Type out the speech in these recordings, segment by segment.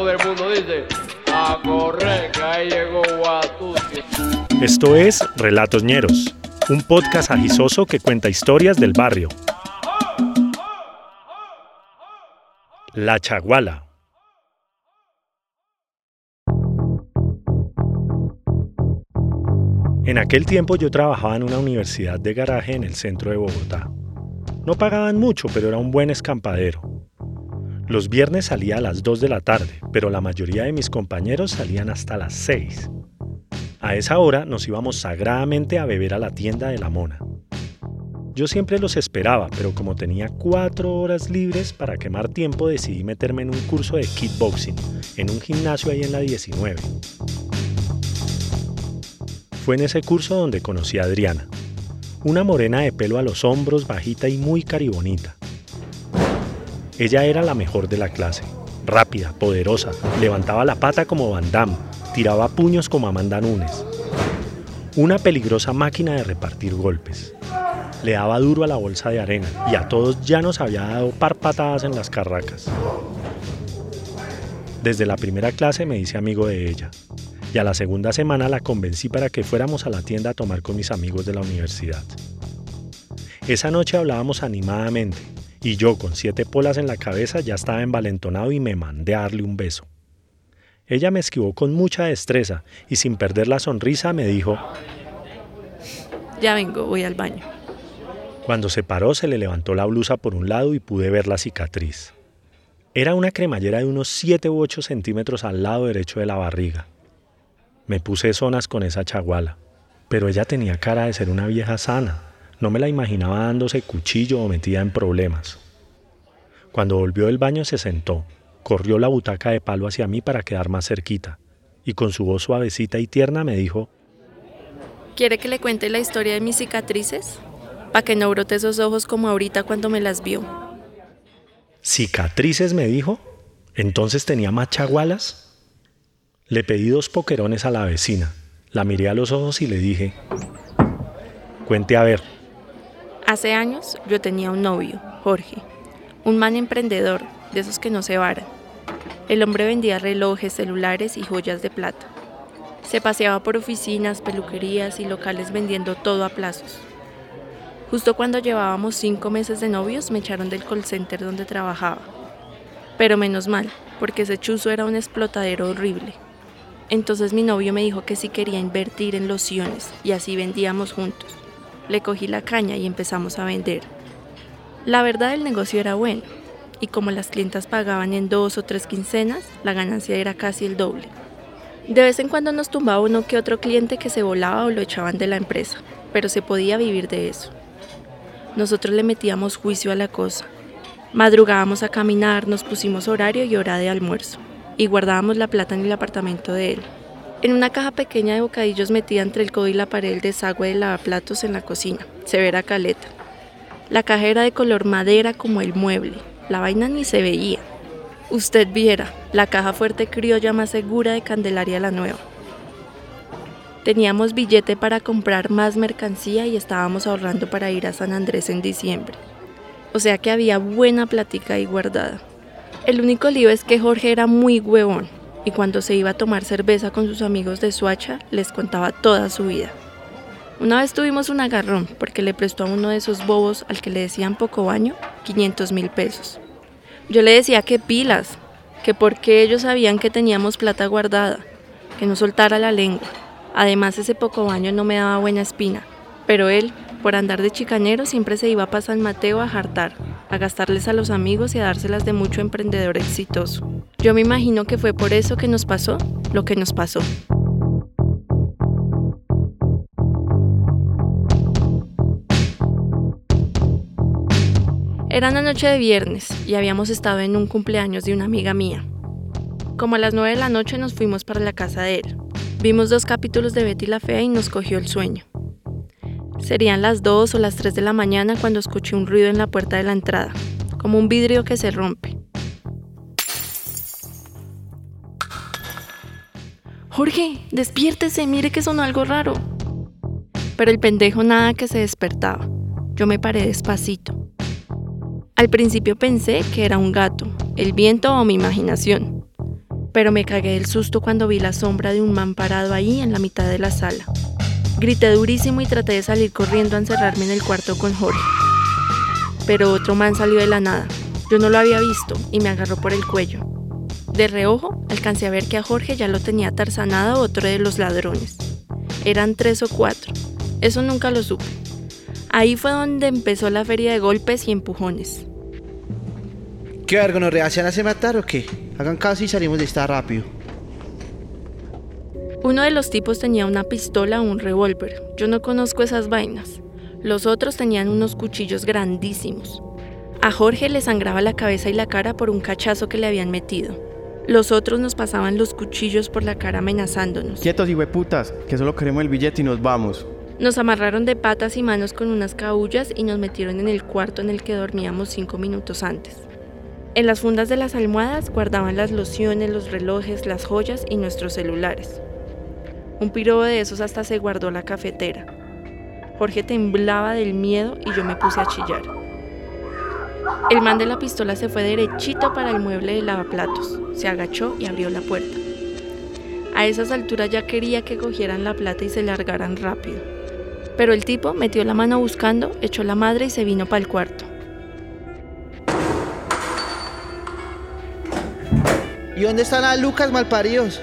todo mundo dice, a correr, que ahí llegó. Esto es Relatos Ñeros, un podcast agisoso que cuenta historias del barrio. La Chaguala. En aquel tiempo yo trabajaba en una universidad de garaje en el centro de Bogotá. No pagaban mucho, pero era un buen escampadero. Los viernes salía a las 2 de la tarde, pero la mayoría de mis compañeros salían hasta las 6. A esa hora nos íbamos sagradamente a beber a la tienda de la mona. Yo siempre los esperaba, pero como tenía cuatro horas libres para quemar tiempo decidí meterme en un curso de kickboxing, en un gimnasio ahí en la 19. Fue en ese curso donde conocí a Adriana, una morena de pelo a los hombros, bajita y muy caribonita. Ella era la mejor de la clase, rápida, poderosa, levantaba la pata como Van Damme, tiraba puños como Amanda Nunes. Una peligrosa máquina de repartir golpes. Le daba duro a la bolsa de arena y a todos ya nos había dado par patadas en las carracas. Desde la primera clase me hice amigo de ella y a la segunda semana la convencí para que fuéramos a la tienda a tomar con mis amigos de la universidad. Esa noche hablábamos animadamente y yo con siete polas en la cabeza ya estaba envalentonado y me mandé a darle un beso. Ella me esquivó con mucha destreza y sin perder la sonrisa me dijo, Ya vengo, voy al baño. Cuando se paró se le levantó la blusa por un lado y pude ver la cicatriz. Era una cremallera de unos 7 u 8 centímetros al lado derecho de la barriga. Me puse zonas con esa chaguala, pero ella tenía cara de ser una vieja sana. No me la imaginaba dándose cuchillo o metida en problemas. Cuando volvió del baño se sentó, corrió la butaca de palo hacia mí para quedar más cerquita, y con su voz suavecita y tierna me dijo, ¿Quiere que le cuente la historia de mis cicatrices? Para que no brote esos ojos como ahorita cuando me las vio. ¿Cicatrices me dijo? ¿Entonces tenía más chagualas? Le pedí dos poquerones a la vecina, la miré a los ojos y le dije, cuente a ver. Hace años yo tenía un novio, Jorge, un man emprendedor, de esos que no se varan. El hombre vendía relojes, celulares y joyas de plata. Se paseaba por oficinas, peluquerías y locales vendiendo todo a plazos. Justo cuando llevábamos cinco meses de novios me echaron del call center donde trabajaba. Pero menos mal, porque ese chuzo era un explotadero horrible. Entonces mi novio me dijo que sí quería invertir en lociones y así vendíamos juntos. Le cogí la caña y empezamos a vender. La verdad el negocio era bueno y como las clientas pagaban en dos o tres quincenas, la ganancia era casi el doble. De vez en cuando nos tumbaba uno que otro cliente que se volaba o lo echaban de la empresa, pero se podía vivir de eso. Nosotros le metíamos juicio a la cosa. Madrugábamos a caminar, nos pusimos horario y hora de almuerzo, y guardábamos la plata en el apartamento de él. En una caja pequeña de bocadillos metida entre el codo y la pared el desagüe de lavaplatos en la cocina, severa caleta. La caja era de color madera como el mueble, la vaina ni se veía. Usted viera, la caja fuerte criolla más segura de Candelaria la Nueva. Teníamos billete para comprar más mercancía y estábamos ahorrando para ir a San Andrés en diciembre. O sea que había buena plática ahí guardada. El único lío es que Jorge era muy huevón y cuando se iba a tomar cerveza con sus amigos de Suacha les contaba toda su vida. Una vez tuvimos un agarrón porque le prestó a uno de esos bobos al que le decían poco baño 500 mil pesos. Yo le decía que pilas, que porque ellos sabían que teníamos plata guardada, que no soltara la lengua. Además ese poco baño no me daba buena espina, pero él, por andar de chicanero, siempre se iba para San Mateo a jartar, a gastarles a los amigos y a dárselas de mucho emprendedor exitoso. Yo me imagino que fue por eso que nos pasó lo que nos pasó. Era una noche de viernes y habíamos estado en un cumpleaños de una amiga mía. Como a las 9 de la noche nos fuimos para la casa de él. Vimos dos capítulos de Betty la Fea y nos cogió el sueño. Serían las 2 o las 3 de la mañana cuando escuché un ruido en la puerta de la entrada, como un vidrio que se rompe. Jorge, despiértese, mire que sonó algo raro. Pero el pendejo nada que se despertaba. Yo me paré despacito. Al principio pensé que era un gato, el viento o mi imaginación. pero me cagué del susto cuando vi la sombra de un man parado ahí en la mitad de la sala. Grité durísimo y traté de salir corriendo a encerrarme en el cuarto con Jorge. Pero otro man salió de la nada. Yo no lo había visto y me agarró por el cuello. De reojo, alcancé a ver que a Jorge ya lo tenía tarzanado otro de los ladrones. Eran tres o cuatro. Eso nunca lo supe. Ahí fue donde empezó la feria de golpes y empujones. ¿Qué verga, nos reaccionan hace matar o qué? Hagan caso y salimos de esta rápido. Uno de los tipos tenía una pistola o un revólver. Yo no conozco esas vainas. Los otros tenían unos cuchillos grandísimos. A Jorge le sangraba la cabeza y la cara por un cachazo que le habían metido. Los otros nos pasaban los cuchillos por la cara amenazándonos. Quietos y hueputas, que solo queremos el billete y nos vamos. Nos amarraron de patas y manos con unas cabullas y nos metieron en el cuarto en el que dormíamos cinco minutos antes. En las fundas de las almohadas guardaban las lociones, los relojes, las joyas y nuestros celulares. Un pirobo de esos hasta se guardó la cafetera. Jorge temblaba del miedo y yo me puse a chillar. El man de la pistola se fue derechito para el mueble de lavaplatos, se agachó y abrió la puerta. A esas alturas ya quería que cogieran la plata y se largaran rápido. Pero el tipo metió la mano buscando, echó la madre y se vino para el cuarto. ¿Y dónde están las Lucas malparidos?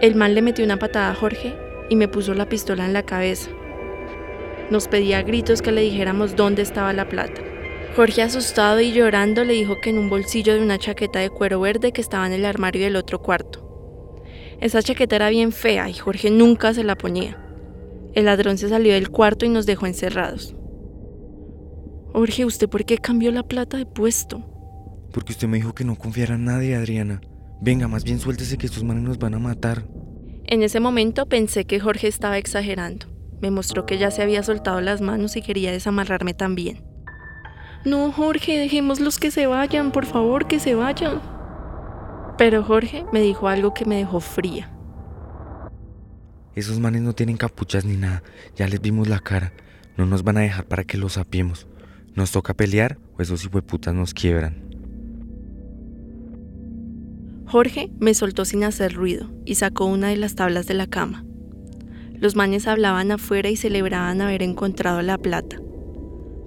El man le metió una patada a Jorge y me puso la pistola en la cabeza. Nos pedía a gritos que le dijéramos dónde estaba la plata. Jorge, asustado y llorando, le dijo que en un bolsillo de una chaqueta de cuero verde que estaba en el armario del otro cuarto. Esa chaqueta era bien fea y Jorge nunca se la ponía. El ladrón se salió del cuarto y nos dejó encerrados. Jorge, ¿usted por qué cambió la plata de puesto? Porque usted me dijo que no confiara en nadie, Adriana. Venga, más bien suéltese que estos manes nos van a matar. En ese momento pensé que Jorge estaba exagerando. Me mostró que ya se había soltado las manos y quería desamarrarme también. No, Jorge, dejémoslos que se vayan, por favor, que se vayan. Pero Jorge me dijo algo que me dejó fría. Esos manes no tienen capuchas ni nada. Ya les vimos la cara. No nos van a dejar para que los sapiemos. Nos toca pelear o esos hijueputas nos quiebran. Jorge me soltó sin hacer ruido y sacó una de las tablas de la cama. Los manes hablaban afuera y celebraban haber encontrado la plata.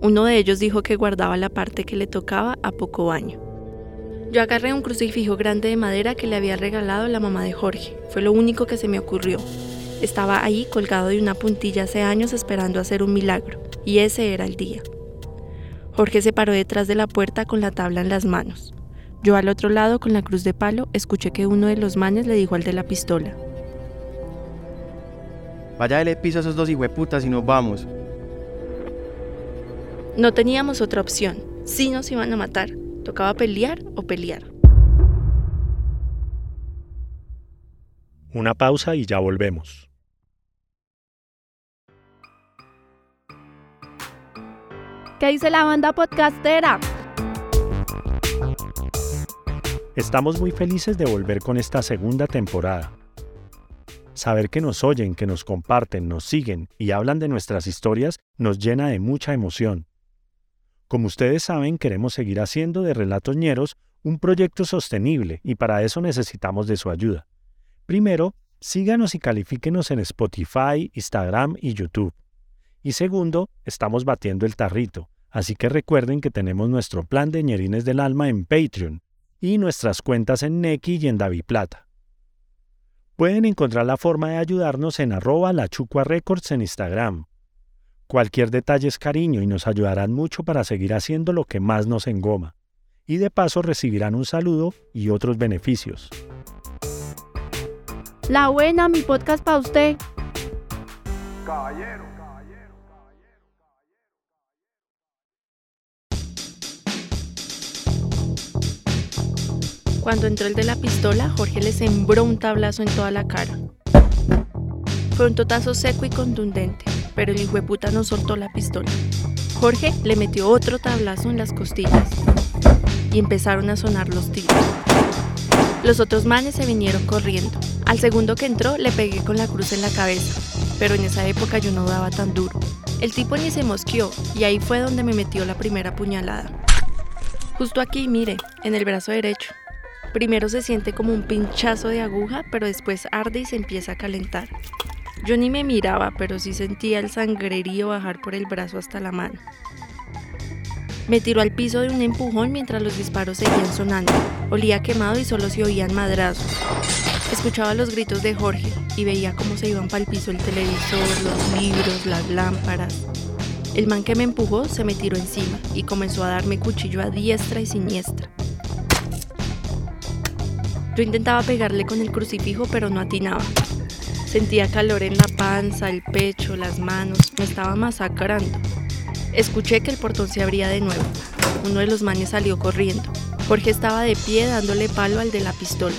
Uno de ellos dijo que guardaba la parte que le tocaba a poco baño. Yo agarré un crucifijo grande de madera que le había regalado la mamá de Jorge. Fue lo único que se me ocurrió. Estaba ahí colgado de una puntilla hace años esperando hacer un milagro, y ese era el día. Jorge se paró detrás de la puerta con la tabla en las manos. Yo al otro lado, con la cruz de palo, escuché que uno de los manes le dijo al de la pistola. Vaya dele piso a esos dos hijueputas y nos vamos. No teníamos otra opción. Si nos iban a matar, tocaba pelear o pelear. Una pausa y ya volvemos. ¿Qué dice la banda podcastera? Estamos muy felices de volver con esta segunda temporada. Saber que nos oyen, que nos comparten, nos siguen y hablan de nuestras historias nos llena de mucha emoción. Como ustedes saben, queremos seguir haciendo de Relatos Ñeros un proyecto sostenible y para eso necesitamos de su ayuda. Primero, síganos y califíquenos en Spotify, Instagram y YouTube. Y segundo, estamos batiendo el tarrito, así que recuerden que tenemos nuestro plan de ñerines del alma en Patreon y nuestras cuentas en Neki y en Daviplata. Pueden encontrar la forma de ayudarnos en arroba la Chucua Records en Instagram. Cualquier detalle es cariño y nos ayudarán mucho para seguir haciendo lo que más nos engoma. Y de paso recibirán un saludo y otros beneficios. La buena, mi podcast para usted. Cuando entró el de la pistola, Jorge le sembró un tablazo en toda la cara. Fue un totazo seco y contundente, pero el hijo de puta no soltó la pistola. Jorge le metió otro tablazo en las costillas y empezaron a sonar los tiros. Los otros manes se vinieron corriendo. Al segundo que entró le pegué con la cruz en la cabeza, pero en esa época yo no daba tan duro. El tipo ni se mosqueó y ahí fue donde me metió la primera puñalada. Justo aquí, mire, en el brazo derecho. Primero se siente como un pinchazo de aguja, pero después arde y se empieza a calentar. Yo ni me miraba, pero sí sentía el sangrerío bajar por el brazo hasta la mano. Me tiró al piso de un empujón mientras los disparos seguían sonando. Olía quemado y solo se oían madrazos. Escuchaba los gritos de Jorge y veía cómo se iban para el piso el televisor, los libros, las lámparas. El man que me empujó se me tiró encima y comenzó a darme cuchillo a diestra y siniestra. Yo intentaba pegarle con el crucifijo pero no atinaba. Sentía calor en la panza, el pecho, las manos, me estaba masacrando. Escuché que el portón se abría de nuevo. Uno de los manes salió corriendo. Jorge estaba de pie dándole palo al de la pistola.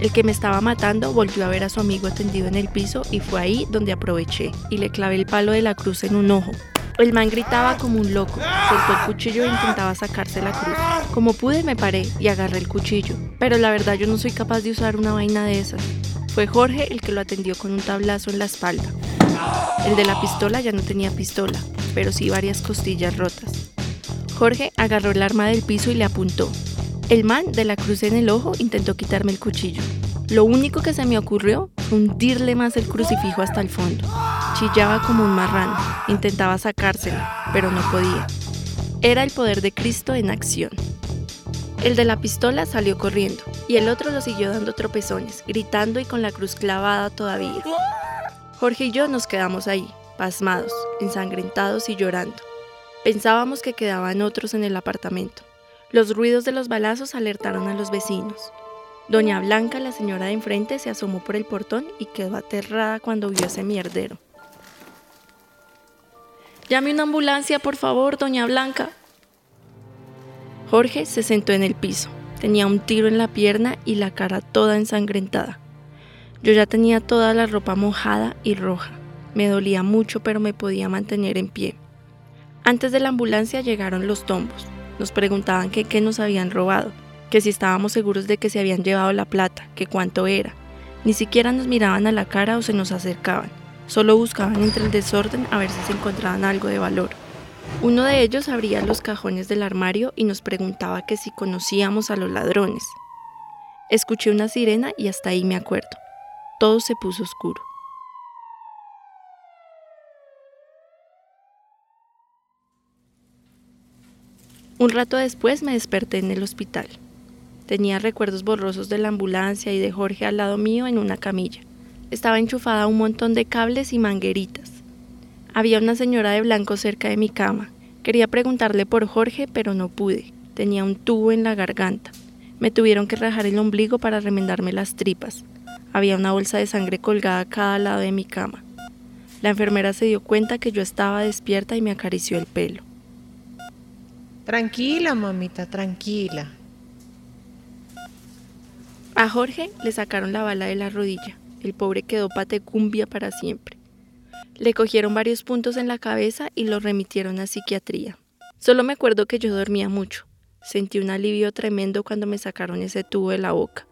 El que me estaba matando volvió a ver a su amigo tendido en el piso y fue ahí donde aproveché y le clavé el palo de la cruz en un ojo. El man gritaba como un loco, soltó el cuchillo e intentaba sacarse la cruz. Como pude me paré y agarré el cuchillo, pero la verdad yo no soy capaz de usar una vaina de esas. Fue Jorge el que lo atendió con un tablazo en la espalda. El de la pistola ya no tenía pistola, pero sí varias costillas rotas. Jorge agarró el arma del piso y le apuntó. El man de la cruz en el ojo intentó quitarme el cuchillo. Lo único que se me ocurrió fue hundirle más el crucifijo hasta el fondo. Chillaba como un marrano, intentaba sacárselo, pero no podía. Era el poder de Cristo en acción. El de la pistola salió corriendo y el otro lo siguió dando tropezones, gritando y con la cruz clavada todavía. Jorge y yo nos quedamos ahí, pasmados, ensangrentados y llorando. Pensábamos que quedaban otros en el apartamento. Los ruidos de los balazos alertaron a los vecinos. Doña Blanca, la señora de enfrente, se asomó por el portón y quedó aterrada cuando vio ese mierdero. Llame una ambulancia, por favor, doña Blanca. Jorge se sentó en el piso. Tenía un tiro en la pierna y la cara toda ensangrentada. Yo ya tenía toda la ropa mojada y roja. Me dolía mucho, pero me podía mantener en pie. Antes de la ambulancia llegaron los tombos. Nos preguntaban que qué nos habían robado, que si estábamos seguros de que se habían llevado la plata, que cuánto era. Ni siquiera nos miraban a la cara o se nos acercaban. Solo buscaban entre el desorden a ver si se encontraban algo de valor. Uno de ellos abría los cajones del armario y nos preguntaba que si conocíamos a los ladrones. Escuché una sirena y hasta ahí me acuerdo. Todo se puso oscuro. Un rato después me desperté en el hospital. Tenía recuerdos borrosos de la ambulancia y de Jorge al lado mío en una camilla. Estaba enchufada a un montón de cables y mangueritas. Había una señora de blanco cerca de mi cama. Quería preguntarle por Jorge, pero no pude. Tenía un tubo en la garganta. Me tuvieron que rajar el ombligo para remendarme las tripas. Había una bolsa de sangre colgada a cada lado de mi cama. La enfermera se dio cuenta que yo estaba despierta y me acarició el pelo. Tranquila, mamita, tranquila. A Jorge le sacaron la bala de la rodilla. El pobre quedó patecumbia para siempre. Le cogieron varios puntos en la cabeza y lo remitieron a psiquiatría. Solo me acuerdo que yo dormía mucho. Sentí un alivio tremendo cuando me sacaron ese tubo de la boca.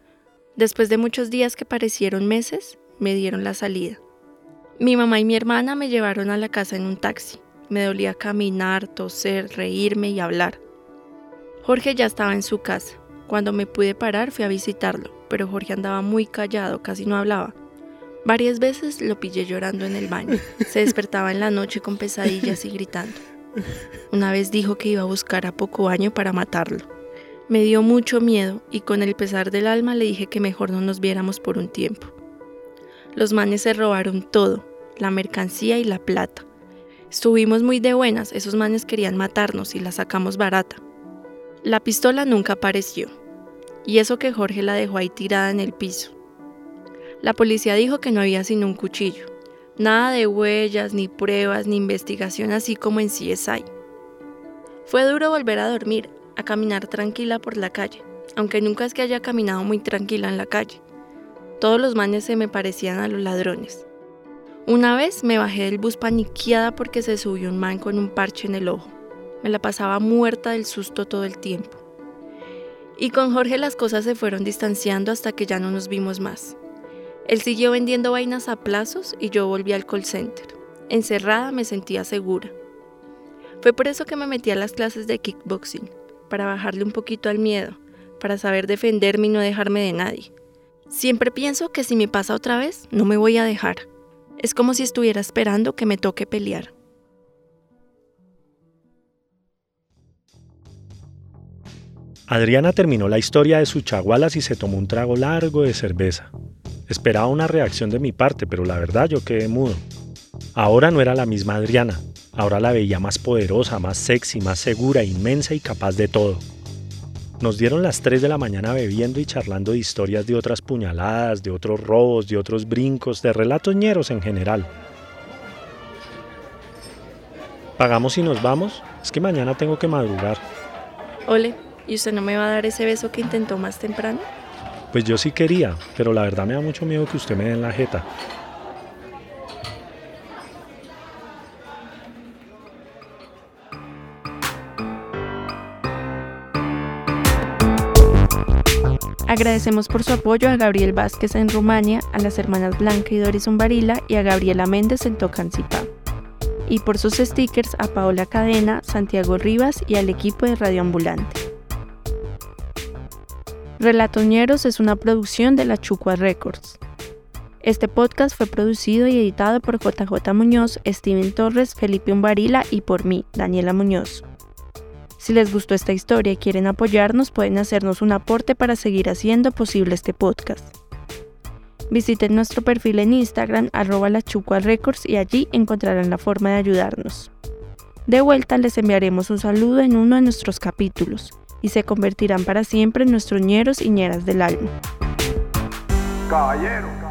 Después de muchos días que parecieron meses, me dieron la salida. Mi mamá y mi hermana me llevaron a la casa en un taxi. Me dolía caminar, toser, reírme y hablar. Jorge ya estaba en su casa. Cuando me pude parar fui a visitarlo, pero Jorge andaba muy callado, casi no hablaba. Varias veces lo pillé llorando en el baño. Se despertaba en la noche con pesadillas y gritando. Una vez dijo que iba a buscar a poco baño para matarlo. Me dio mucho miedo y con el pesar del alma le dije que mejor no nos viéramos por un tiempo. Los manes se robaron todo, la mercancía y la plata. Estuvimos muy de buenas, esos manes querían matarnos y la sacamos barata. La pistola nunca apareció, y eso que Jorge la dejó ahí tirada en el piso. La policía dijo que no había sino un cuchillo. Nada de huellas, ni pruebas, ni investigación así como en CSI. Fue duro volver a dormir, a caminar tranquila por la calle, aunque nunca es que haya caminado muy tranquila en la calle. Todos los manes se me parecían a los ladrones. Una vez me bajé del bus paniqueada porque se subió un man con un parche en el ojo. Me la pasaba muerta del susto todo el tiempo. Y con Jorge las cosas se fueron distanciando hasta que ya no nos vimos más. Él siguió vendiendo vainas a plazos y yo volví al call center. Encerrada me sentía segura. Fue por eso que me metí a las clases de kickboxing, para bajarle un poquito al miedo, para saber defenderme y no dejarme de nadie. Siempre pienso que si me pasa otra vez, no me voy a dejar. Es como si estuviera esperando que me toque pelear. Adriana terminó la historia de sus chagualas y se tomó un trago largo de cerveza. Esperaba una reacción de mi parte, pero la verdad yo quedé mudo. Ahora no era la misma Adriana, ahora la veía más poderosa, más sexy, más segura, inmensa y capaz de todo. Nos dieron las 3 de la mañana bebiendo y charlando de historias de otras puñaladas, de otros robos, de otros brincos, de relatos ñeros en general. ¿Pagamos y nos vamos? Es que mañana tengo que madrugar. Ole, ¿y usted no me va a dar ese beso que intentó más temprano? Pues yo sí quería, pero la verdad me da mucho miedo que usted me dé en la jeta. Agradecemos por su apoyo a Gabriel Vázquez en Rumania, a las hermanas Blanca y Doris Umbarila y a Gabriela Méndez en Tocancipá. Y por sus stickers a Paola Cadena, Santiago Rivas y al equipo de Radio Ambulante. Relatoñeros es una producción de la Chucua Records. Este podcast fue producido y editado por JJ Muñoz, Steven Torres, Felipe Umbarila y por mí, Daniela Muñoz. Si les gustó esta historia y quieren apoyarnos, pueden hacernos un aporte para seguir haciendo posible este podcast. Visiten nuestro perfil en Instagram, arroba Records, y allí encontrarán la forma de ayudarnos. De vuelta les enviaremos un saludo en uno de nuestros capítulos, y se convertirán para siempre en nuestros ñeros y ñeras del alma. Caballero.